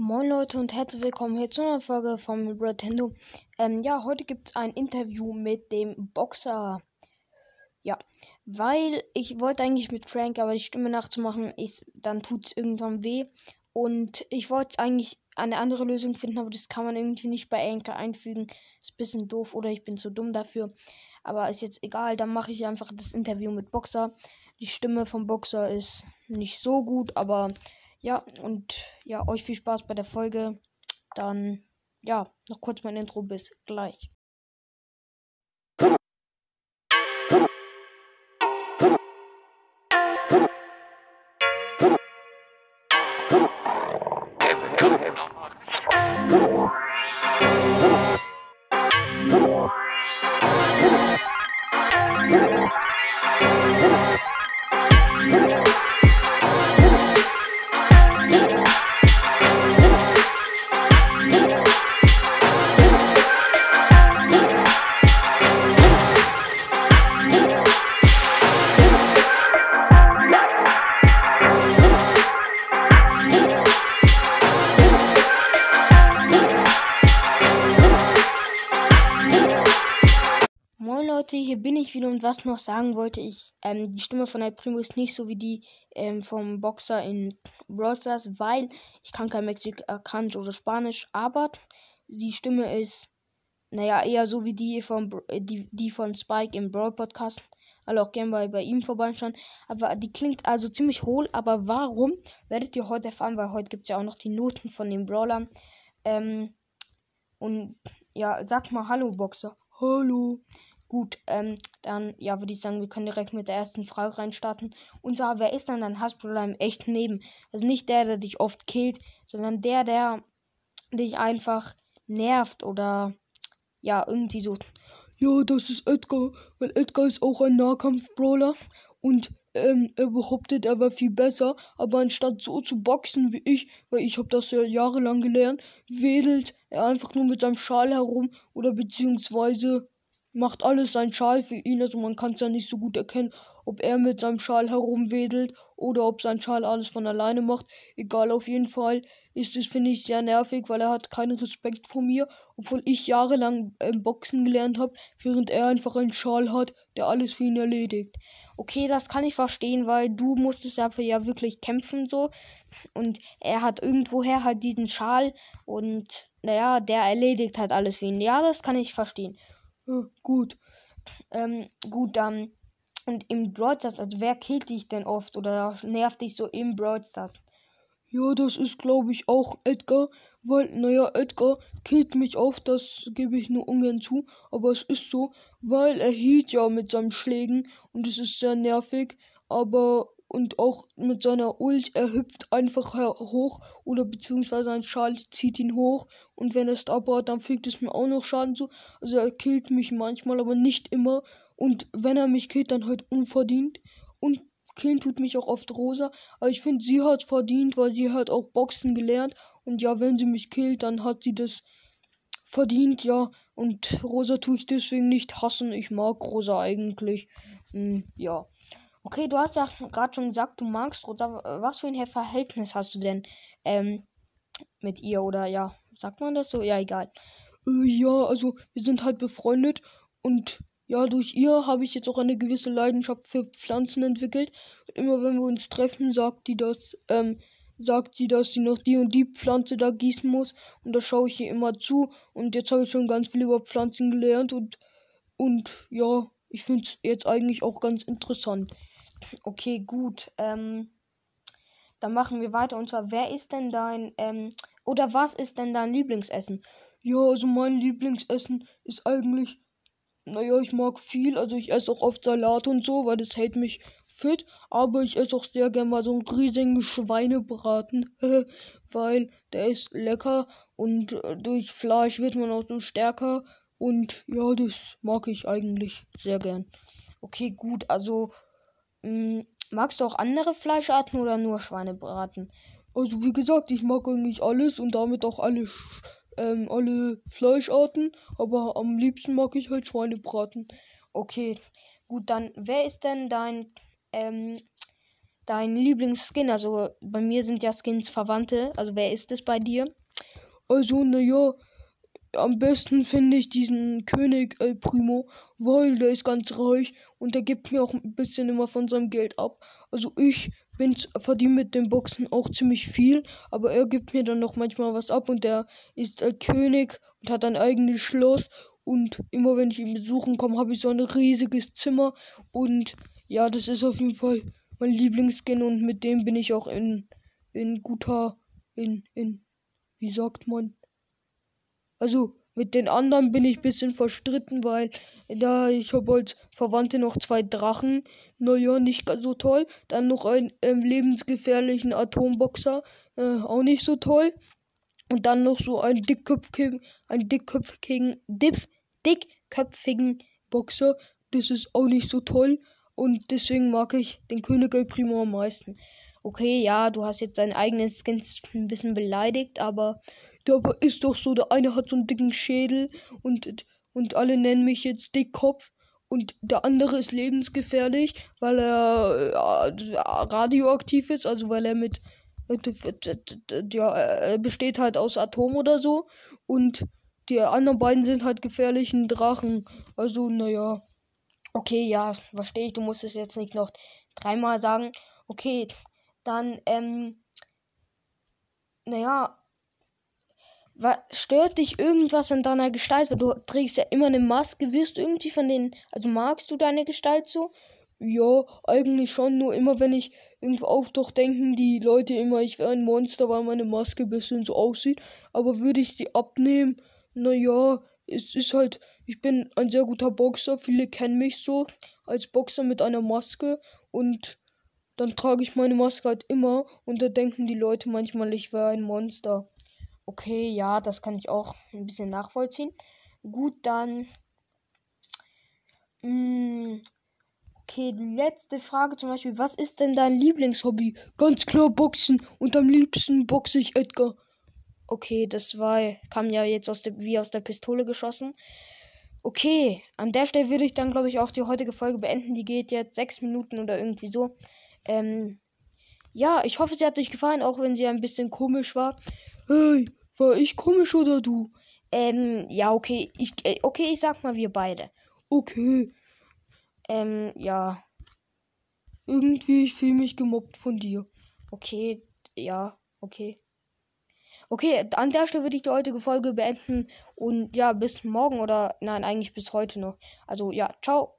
Moin Leute und herzlich willkommen hier zu einer Folge von Nintendo. Ähm, ja, heute gibt es ein Interview mit dem Boxer. Ja, weil ich wollte eigentlich mit Frank, aber die Stimme nachzumachen, ist, dann tut es irgendwann weh. Und ich wollte eigentlich eine andere Lösung finden, aber das kann man irgendwie nicht bei Anchor einfügen. Ist ein bisschen doof oder ich bin zu dumm dafür. Aber ist jetzt egal, dann mache ich einfach das Interview mit Boxer. Die Stimme vom Boxer ist nicht so gut, aber ja, und ja, euch viel Spaß bei der Folge. Dann, ja, noch kurz mein Intro. Bis gleich. Leute, hier bin ich wieder und was noch sagen wollte ich, ähm, die Stimme von El Primo ist nicht so wie die ähm, vom Boxer in Brawl Stars, weil ich kann kein Mexikanisch oder Spanisch, aber die Stimme ist, naja, eher so wie die von, äh, die, die von Spike im Brawl Podcast. Alle auch gerne bei, bei ihm vorbeischauen. Aber die klingt also ziemlich hohl. Aber warum, werdet ihr heute erfahren, weil heute gibt es ja auch noch die Noten von den Brawlern. Ähm, und ja, sag mal Hallo, Boxer. Hallo. Gut, ähm, dann, ja, würde ich sagen, wir können direkt mit der ersten Frage reinstarten. Und zwar, wer ist denn dein Hassbrawler im echten Leben? Also nicht der, der dich oft killt, sondern der, der dich einfach nervt oder ja, irgendwie so. Ja, das ist Edgar, weil Edgar ist auch ein Nahkampf-Brawler und ähm, er behauptet, er wäre viel besser, aber anstatt so zu boxen wie ich, weil ich habe das ja jahrelang gelernt, wedelt er einfach nur mit seinem Schal herum oder beziehungsweise macht alles sein Schal für ihn, also man kann es ja nicht so gut erkennen, ob er mit seinem Schal herumwedelt oder ob sein Schal alles von alleine macht. Egal, auf jeden Fall ist es, finde ich, sehr nervig, weil er hat keinen Respekt vor mir, obwohl ich jahrelang ähm, Boxen gelernt habe, während er einfach einen Schal hat, der alles für ihn erledigt. Okay, das kann ich verstehen, weil du musstest dafür ja wirklich kämpfen so und er hat irgendwoher halt diesen Schal und naja, der erledigt halt alles für ihn. Ja, das kann ich verstehen. Ja, gut. Ähm, gut, dann. Und im Brawl Stars, also wer killt dich denn oft oder nervt dich so im Brawl Stars? Ja, das ist glaube ich auch Edgar, weil, naja, Edgar killt mich oft, das gebe ich nur ungern zu, aber es ist so, weil er hielt ja mit seinen Schlägen und es ist sehr nervig, aber und auch mit seiner Ult, er hüpft einfach hoch oder beziehungsweise ein Schal zieht ihn hoch und wenn er Star hat, dann fügt es mir auch noch Schaden zu. Also er killt mich manchmal, aber nicht immer und wenn er mich killt, dann halt unverdient und killen tut mich auch oft Rosa, aber ich finde, sie hat verdient, weil sie hat auch Boxen gelernt und ja, wenn sie mich killt, dann hat sie das verdient, ja. Und Rosa tue ich deswegen nicht hassen. Ich mag Rosa eigentlich. Hm, ja. Okay, du hast ja gerade schon gesagt, du magst Rosa. Was für ein Verhältnis hast du denn ähm, mit ihr? Oder ja, sagt man das so? Ja, egal. Äh, ja, also wir sind halt befreundet und ja, durch ihr habe ich jetzt auch eine gewisse Leidenschaft für Pflanzen entwickelt. Immer wenn wir uns treffen, sagt die das, ähm, sagt sie, dass sie noch die und die Pflanze da gießen muss. Und da schaue ich ihr immer zu. Und jetzt habe ich schon ganz viel über Pflanzen gelernt und, und ja, ich finde es jetzt eigentlich auch ganz interessant. Okay, gut. Ähm, dann machen wir weiter. Und zwar, wer ist denn dein, ähm, oder was ist denn dein Lieblingsessen? Ja, also mein Lieblingsessen ist eigentlich, naja, ich mag viel. Also ich esse auch oft Salat und so, weil das hält mich fit. Aber ich esse auch sehr gerne mal so einen riesigen Schweinebraten, weil der ist lecker und durch Fleisch wird man auch so stärker. Und ja, das mag ich eigentlich sehr gern. Okay, gut. Also, magst du auch andere Fleischarten oder nur Schweinebraten? Also, wie gesagt, ich mag eigentlich alles und damit auch alle, ähm, alle Fleischarten. Aber am liebsten mag ich halt Schweinebraten. Okay, gut, dann, wer ist denn dein, ähm, dein Lieblingsskin? Also bei mir sind ja Skins Verwandte. Also wer ist es bei dir? Also, naja, am besten finde ich diesen König El Primo, weil der ist ganz reich und der gibt mir auch ein bisschen immer von seinem Geld ab. Also ich verdiene mit den Boxen auch ziemlich viel, aber er gibt mir dann noch manchmal was ab und der ist El König und hat ein eigenes Schloss und immer wenn ich ihn besuchen komme, habe ich so ein riesiges Zimmer und ja, das ist auf jeden Fall mein Lieblingsskin und mit dem bin ich auch in, in guter, in, in, wie sagt man? Also mit den anderen bin ich ein bisschen verstritten, weil da ich habe als Verwandte noch zwei Drachen. Naja, nicht so toll. Dann noch einen ähm, lebensgefährlichen Atomboxer. Äh, auch nicht so toll. Und dann noch so einen dickköpfigen, einen dickköpfigen, dick, dickköpfigen Boxer. Das ist auch nicht so toll. Und deswegen mag ich den König El Primo am meisten. Okay, ja, du hast jetzt dein eigenes Skin ein bisschen beleidigt, aber dabei ist doch so, der eine hat so einen dicken Schädel und, und alle nennen mich jetzt Dickkopf. Und der andere ist lebensgefährlich, weil er äh, radioaktiv ist, also weil er mit, ja, er besteht halt aus Atom oder so. Und die anderen beiden sind halt gefährlichen Drachen. Also, naja. Okay, ja, verstehe ich. Du musst es jetzt nicht noch dreimal sagen. Okay, dann, ähm, naja, stört dich irgendwas an deiner Gestalt? Weil du trägst ja immer eine Maske. Wirst du irgendwie von den, also magst du deine Gestalt so? Ja, eigentlich schon. Nur immer, wenn ich irgendwo auftauche, denken die Leute immer, ich wäre ein Monster, weil meine Maske ein bisschen so aussieht. Aber würde ich sie abnehmen, naja, es ist halt, ich bin ein sehr guter Boxer. Viele kennen mich so als Boxer mit einer Maske und dann trage ich meine Maske halt immer und da denken die Leute manchmal, ich wäre ein Monster. Okay, ja, das kann ich auch ein bisschen nachvollziehen. Gut, dann. Mh, mm, okay, die letzte Frage zum Beispiel. Was ist denn dein Lieblingshobby? Ganz klar Boxen und am liebsten boxe ich Edgar. Okay, das war, kam ja jetzt aus der, wie aus der Pistole geschossen. Okay, an der Stelle würde ich dann, glaube ich, auch die heutige Folge beenden. Die geht jetzt sechs Minuten oder irgendwie so. Ähm, ja, ich hoffe, sie hat euch gefallen, auch wenn sie ein bisschen komisch war. Hey, war ich komisch oder du? Ähm, ja, okay. Ich, äh, okay, ich sag mal wir beide. Okay. Ähm, ja. Irgendwie, ich fühle mich gemobbt von dir. Okay, ja, okay. Okay, an der Stelle würde ich die heutige Folge beenden. Und ja, bis morgen oder nein, eigentlich bis heute noch. Also ja, ciao.